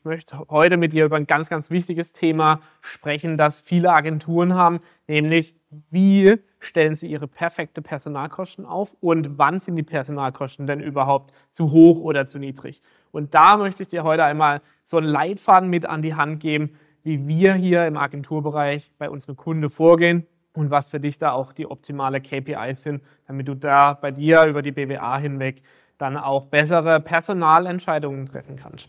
ich möchte heute mit dir über ein ganz, ganz wichtiges Thema sprechen, das viele Agenturen haben, nämlich wie stellen sie ihre perfekte Personalkosten auf und wann sind die Personalkosten denn überhaupt zu hoch oder zu niedrig. Und da möchte ich dir heute einmal so einen Leitfaden mit an die Hand geben, wie wir hier im Agenturbereich bei unserem Kunden vorgehen und was für dich da auch die optimale KPIs sind, damit du da bei dir über die BWA hinweg dann auch bessere Personalentscheidungen treffen kannst.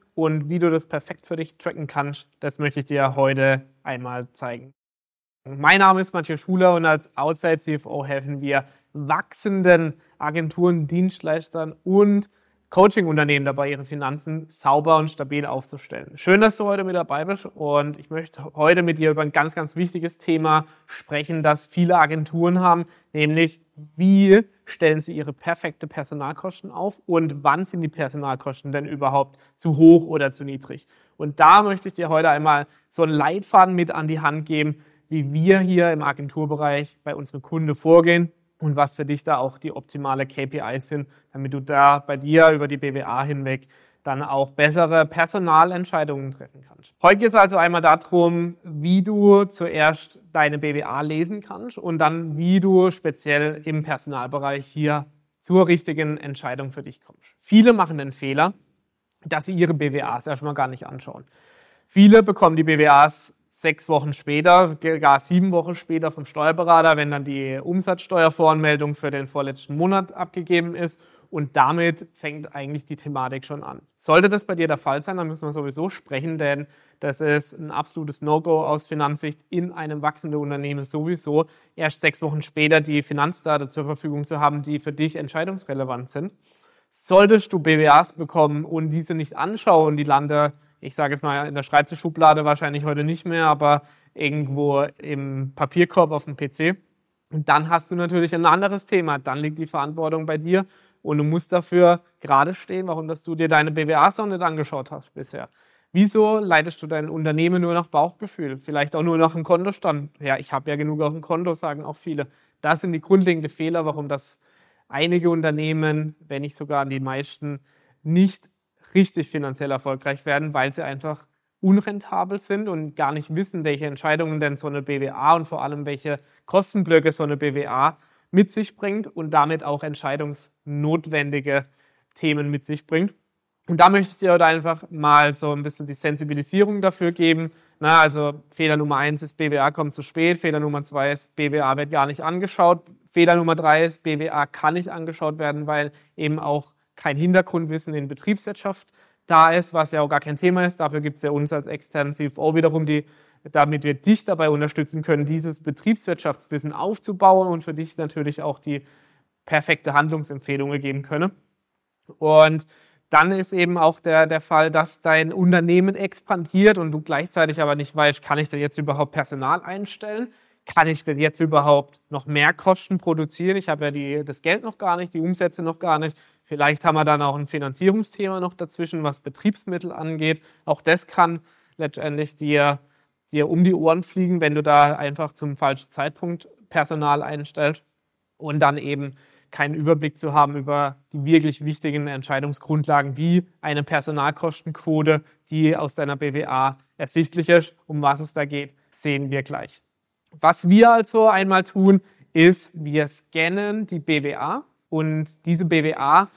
und wie du das perfekt für dich tracken kannst, das möchte ich dir heute einmal zeigen. Mein Name ist Matthias Schuler und als Outside CFO helfen wir wachsenden Agenturen, Dienstleistern und Coaching-Unternehmen dabei, ihre Finanzen sauber und stabil aufzustellen. Schön, dass du heute mit dabei bist und ich möchte heute mit dir über ein ganz, ganz wichtiges Thema sprechen, das viele Agenturen haben, nämlich wie stellen sie ihre perfekte Personalkosten auf und wann sind die Personalkosten denn überhaupt zu hoch oder zu niedrig. Und da möchte ich dir heute einmal so einen Leitfaden mit an die Hand geben, wie wir hier im Agenturbereich bei unseren Kunden vorgehen und was für dich da auch die optimale KPIs sind, damit du da bei dir über die BWA hinweg dann auch bessere Personalentscheidungen treffen kannst. Heute geht es also einmal darum, wie du zuerst deine BWA lesen kannst und dann, wie du speziell im Personalbereich hier zur richtigen Entscheidung für dich kommst. Viele machen den Fehler, dass sie ihre BWAs erstmal gar nicht anschauen. Viele bekommen die BWAs sechs Wochen später, gar sieben Wochen später vom Steuerberater, wenn dann die Umsatzsteuervoranmeldung für den vorletzten Monat abgegeben ist. Und damit fängt eigentlich die Thematik schon an. Sollte das bei dir der Fall sein, dann müssen wir sowieso sprechen, denn das ist ein absolutes No-Go aus Finanzsicht in einem wachsenden Unternehmen sowieso, erst sechs Wochen später die Finanzdaten zur Verfügung zu haben, die für dich entscheidungsrelevant sind. Solltest du BWAs bekommen und diese nicht anschauen, die lande ich sage jetzt mal in der Schreibtischschublade wahrscheinlich heute nicht mehr, aber irgendwo im Papierkorb auf dem PC. Und dann hast du natürlich ein anderes Thema. Dann liegt die Verantwortung bei dir und du musst dafür gerade stehen, warum dass du dir deine BWAs noch nicht angeschaut hast bisher. Wieso leitest du dein Unternehmen nur nach Bauchgefühl? Vielleicht auch nur nach dem Kontostand. Ja, ich habe ja genug auf dem Konto, sagen auch viele. Das sind die grundlegenden Fehler, warum das einige Unternehmen, wenn nicht sogar die meisten, nicht richtig finanziell erfolgreich werden, weil sie einfach unrentabel sind und gar nicht wissen, welche Entscheidungen denn so eine BWA und vor allem welche Kostenblöcke so eine BWA mit sich bringt und damit auch entscheidungsnotwendige Themen mit sich bringt. Und da möchte ich dir heute einfach mal so ein bisschen die Sensibilisierung dafür geben. Na, also Fehler Nummer eins ist, BWA kommt zu spät. Fehler Nummer zwei ist, BWA wird gar nicht angeschaut. Fehler Nummer drei ist, BWA kann nicht angeschaut werden, weil eben auch kein Hintergrundwissen in Betriebswirtschaft da ist, was ja auch gar kein Thema ist. Dafür gibt es ja uns als externen CFO wiederum, die, damit wir dich dabei unterstützen können, dieses Betriebswirtschaftswissen aufzubauen und für dich natürlich auch die perfekte Handlungsempfehlungen geben können. Und dann ist eben auch der, der Fall, dass dein Unternehmen expandiert und du gleichzeitig aber nicht weißt, kann ich denn jetzt überhaupt Personal einstellen? Kann ich denn jetzt überhaupt noch mehr Kosten produzieren? Ich habe ja die, das Geld noch gar nicht, die Umsätze noch gar nicht. Vielleicht haben wir dann auch ein Finanzierungsthema noch dazwischen, was Betriebsmittel angeht. Auch das kann letztendlich dir, dir um die Ohren fliegen, wenn du da einfach zum falschen Zeitpunkt Personal einstellst und dann eben keinen Überblick zu haben über die wirklich wichtigen Entscheidungsgrundlagen wie eine Personalkostenquote, die aus deiner BWA ersichtlich ist. Um was es da geht, sehen wir gleich. Was wir also einmal tun, ist, wir scannen die BWA und diese BWA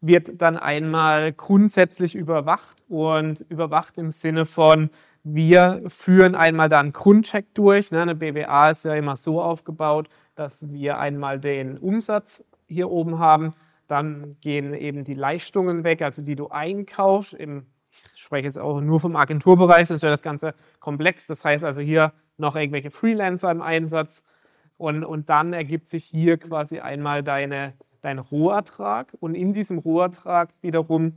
wird dann einmal grundsätzlich überwacht und überwacht im Sinne von, wir führen einmal dann Grundcheck durch. Ne? Eine BWA ist ja immer so aufgebaut, dass wir einmal den Umsatz hier oben haben, dann gehen eben die Leistungen weg, also die du einkaufst. Ich spreche jetzt auch nur vom Agenturbereich, ist ja das Ganze komplex. Das heißt also hier noch irgendwelche Freelancer im Einsatz. Und, und dann ergibt sich hier quasi einmal deine dein Rohertrag und in diesem Rohertrag wiederum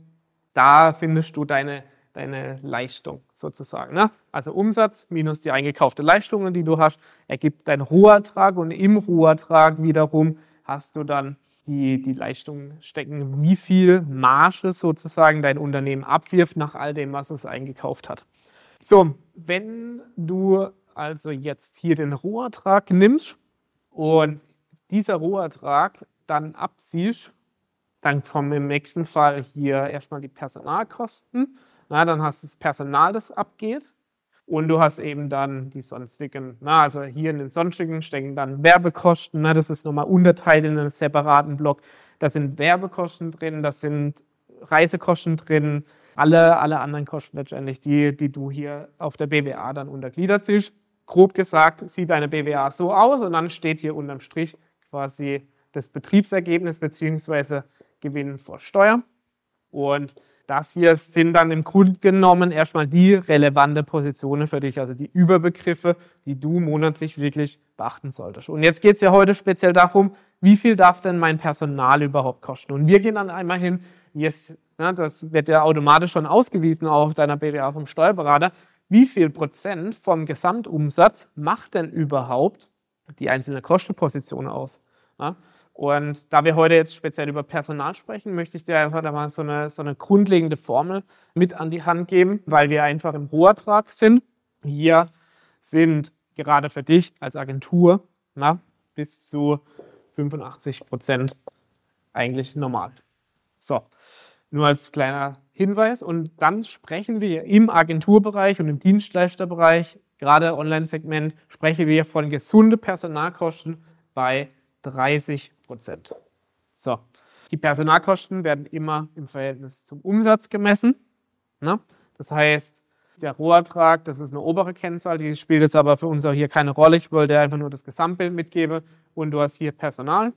da findest du deine, deine Leistung sozusagen. Ne? Also Umsatz minus die eingekaufte Leistungen, die du hast, ergibt dein Rohertrag und im Rohertrag wiederum hast du dann die, die Leistung stecken, wie viel Marge sozusagen dein Unternehmen abwirft nach all dem, was es eingekauft hat. So, wenn du also jetzt hier den Rohertrag nimmst und dieser Rohertrag dann abziehst, dann kommen im nächsten Fall hier erstmal die Personalkosten. Na, dann hast du das Personal, das abgeht. Und du hast eben dann die sonstigen, na, also hier in den sonstigen stecken dann Werbekosten, na, das ist nochmal unterteilt in einen separaten Block. Da sind Werbekosten drin, da sind Reisekosten drin, alle, alle anderen Kosten letztendlich, die, die du hier auf der BWA dann untergliedert siehst. Grob gesagt sieht deine BWA so aus und dann steht hier unterm Strich quasi das Betriebsergebnis beziehungsweise Gewinn vor Steuer. Und das hier sind dann im Grunde genommen erstmal die relevante Positionen für dich, also die Überbegriffe, die du monatlich wirklich beachten solltest. Und jetzt geht es ja heute speziell darum, wie viel darf denn mein Personal überhaupt kosten? Und wir gehen dann einmal hin, yes, na, das wird ja automatisch schon ausgewiesen auf deiner BWA vom Steuerberater, wie viel Prozent vom Gesamtumsatz macht denn überhaupt die einzelne Kostenposition aus? Ja? Und da wir heute jetzt speziell über Personal sprechen, möchte ich dir einfach da mal so eine, so eine grundlegende Formel mit an die Hand geben, weil wir einfach im Rohertrag sind. Hier sind gerade für dich als Agentur na, bis zu 85 Prozent eigentlich normal. So, nur als kleiner Hinweis. Und dann sprechen wir im Agenturbereich und im Dienstleisterbereich, gerade Online-Segment, sprechen wir von gesunde Personalkosten bei 30 Prozent. So, die Personalkosten werden immer im Verhältnis zum Umsatz gemessen. Ne? Das heißt, der Rohertrag, das ist eine obere Kennzahl, die spielt jetzt aber für uns auch hier keine Rolle. Ich wollte einfach nur das Gesamtbild mitgeben. Und du hast hier Personal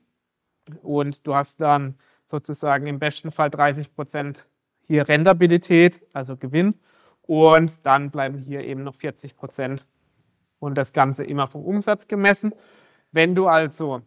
und du hast dann sozusagen im besten Fall 30 Prozent hier Rentabilität, also Gewinn. Und dann bleiben hier eben noch 40 Prozent und das Ganze immer vom Umsatz gemessen. Wenn du also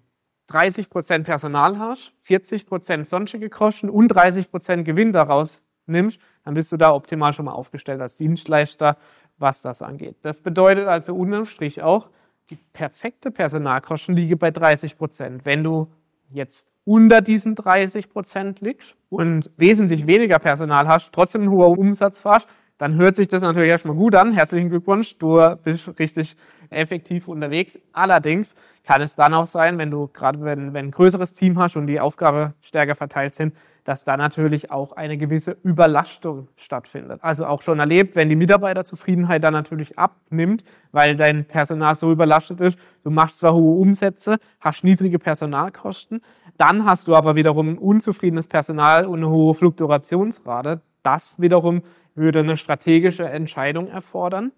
30 Prozent Personal hast, 40 Prozent sonstige Kosten und 30 Prozent Gewinn daraus nimmst, dann bist du da optimal schon mal aufgestellt als Dienstleister, was das angeht. Das bedeutet also unterm Strich auch, die perfekte Personalkosten liege bei 30 Prozent. Wenn du jetzt unter diesen 30 Prozent liegst und wesentlich weniger Personal hast, trotzdem einen hohen Umsatz fährst, dann hört sich das natürlich erstmal gut an. Herzlichen Glückwunsch, du bist richtig effektiv unterwegs. Allerdings kann es dann auch sein, wenn du gerade wenn, wenn ein größeres Team hast und die Aufgabe stärker verteilt sind, dass da natürlich auch eine gewisse Überlastung stattfindet. Also auch schon erlebt, wenn die Mitarbeiterzufriedenheit dann natürlich abnimmt, weil dein Personal so überlastet ist. Du machst zwar hohe Umsätze, hast niedrige Personalkosten, dann hast du aber wiederum ein unzufriedenes Personal und eine hohe Fluktuationsrate. Das wiederum würde eine strategische Entscheidung erfordern.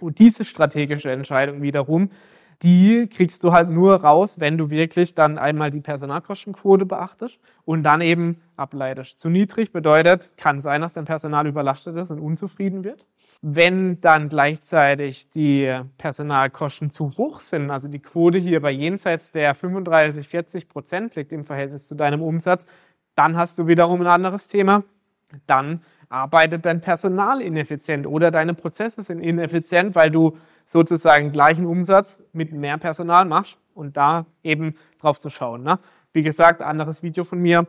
Und diese strategische Entscheidung wiederum, die kriegst du halt nur raus, wenn du wirklich dann einmal die Personalkostenquote beachtest und dann eben ableitest. Zu niedrig bedeutet, kann sein, dass dein Personal überlastet ist und unzufrieden wird. Wenn dann gleichzeitig die Personalkosten zu hoch sind, also die Quote hier bei jenseits der 35, 40 Prozent liegt im Verhältnis zu deinem Umsatz, dann hast du wiederum ein anderes Thema. Dann arbeitet dein Personal ineffizient oder deine Prozesse sind ineffizient, weil du sozusagen gleichen Umsatz mit mehr Personal machst und da eben drauf zu schauen. Ne? Wie gesagt, anderes Video von mir,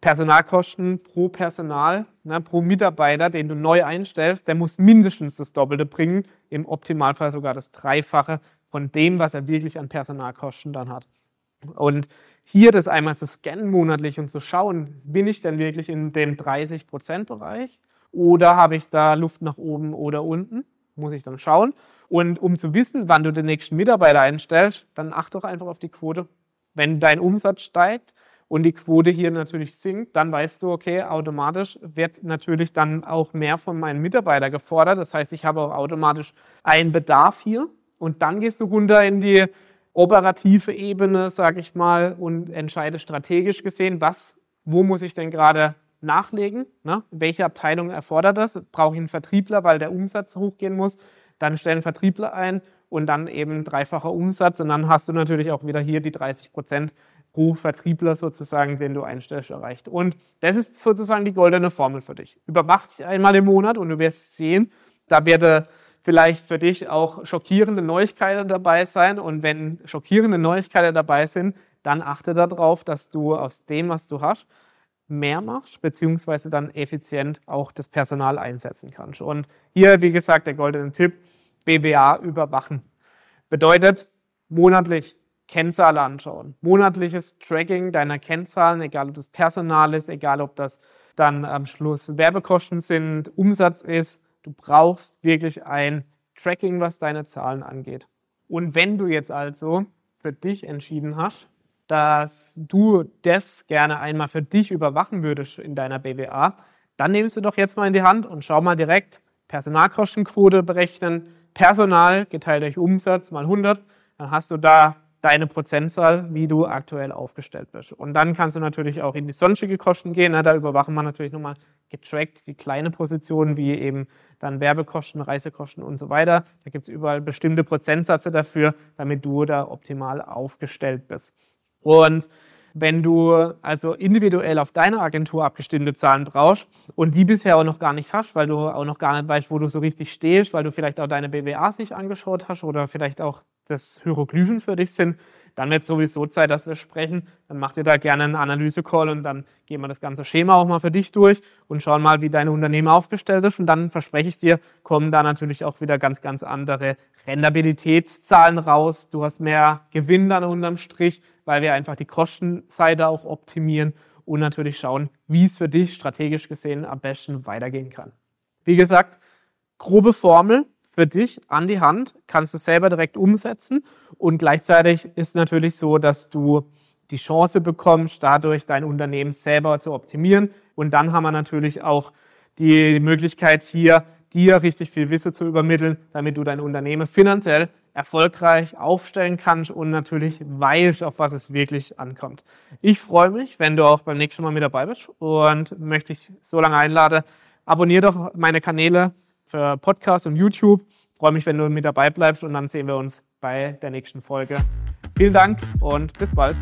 Personalkosten pro Personal, ne, pro Mitarbeiter, den du neu einstellst, der muss mindestens das Doppelte bringen, im Optimalfall sogar das Dreifache von dem, was er wirklich an Personalkosten dann hat. Und hier das einmal zu scannen monatlich und zu schauen, bin ich denn wirklich in dem 30%-Bereich oder habe ich da Luft nach oben oder unten? Muss ich dann schauen. Und um zu wissen, wann du den nächsten Mitarbeiter einstellst, dann achte doch einfach auf die Quote. Wenn dein Umsatz steigt und die Quote hier natürlich sinkt, dann weißt du, okay, automatisch wird natürlich dann auch mehr von meinen Mitarbeitern gefordert. Das heißt, ich habe auch automatisch einen Bedarf hier. Und dann gehst du runter in die operative Ebene, sage ich mal, und entscheide strategisch gesehen, was, wo muss ich denn gerade nachlegen? Ne? Welche Abteilung erfordert das? Brauche ich einen Vertriebler, weil der Umsatz hochgehen muss? Dann stellen Vertriebler ein und dann eben dreifacher Umsatz und dann hast du natürlich auch wieder hier die 30 Prozent, pro Vertriebler sozusagen, den du einstellst, erreicht. Und das ist sozusagen die goldene Formel für dich. Überwacht dich einmal im Monat und du wirst sehen, da werde vielleicht für dich auch schockierende Neuigkeiten dabei sein. Und wenn schockierende Neuigkeiten dabei sind, dann achte darauf, dass du aus dem, was du hast, mehr machst, beziehungsweise dann effizient auch das Personal einsetzen kannst. Und hier, wie gesagt, der goldene Tipp, BWA überwachen. Bedeutet monatlich Kennzahlen anschauen. Monatliches Tracking deiner Kennzahlen, egal ob das Personal ist, egal ob das dann am Schluss Werbekosten sind, Umsatz ist. Du brauchst wirklich ein Tracking, was deine Zahlen angeht. Und wenn du jetzt also für dich entschieden hast, dass du das gerne einmal für dich überwachen würdest in deiner BWA, dann nimmst du doch jetzt mal in die Hand und schau mal direkt Personalkostenquote berechnen, Personal geteilt durch Umsatz mal 100, dann hast du da deine Prozentzahl, wie du aktuell aufgestellt bist. Und dann kannst du natürlich auch in die sonstige Kosten gehen. Da überwachen wir natürlich nochmal getrackt die kleine Positionen, wie eben dann Werbekosten, Reisekosten und so weiter. Da gibt es überall bestimmte Prozentsätze dafür, damit du da optimal aufgestellt bist. Und wenn du also individuell auf deine Agentur abgestimmte Zahlen brauchst und die bisher auch noch gar nicht hast, weil du auch noch gar nicht weißt, wo du so richtig stehst, weil du vielleicht auch deine BWA sich angeschaut hast oder vielleicht auch das Hieroglyphen für dich sind, dann wird sowieso Zeit, dass wir sprechen. Dann mach dir da gerne einen Analyse-Call und dann gehen wir das ganze Schema auch mal für dich durch und schauen mal, wie dein Unternehmen aufgestellt ist. Und dann verspreche ich dir, kommen da natürlich auch wieder ganz, ganz andere Rendabilitätszahlen raus. Du hast mehr Gewinn dann unterm Strich, weil wir einfach die Kostenseite auch optimieren und natürlich schauen, wie es für dich strategisch gesehen am besten weitergehen kann. Wie gesagt, grobe Formel, für dich an die Hand, kannst du selber direkt umsetzen und gleichzeitig ist natürlich so, dass du die Chance bekommst, dadurch dein Unternehmen selber zu optimieren und dann haben wir natürlich auch die Möglichkeit hier, dir richtig viel Wissen zu übermitteln, damit du dein Unternehmen finanziell erfolgreich aufstellen kannst und natürlich weißt, auf was es wirklich ankommt. Ich freue mich, wenn du auch beim nächsten Mal mit dabei bist und möchte dich so lange einladen, abonniere doch meine Kanäle, für Podcast und YouTube. Freue mich, wenn du mit dabei bleibst und dann sehen wir uns bei der nächsten Folge. Vielen Dank und bis bald.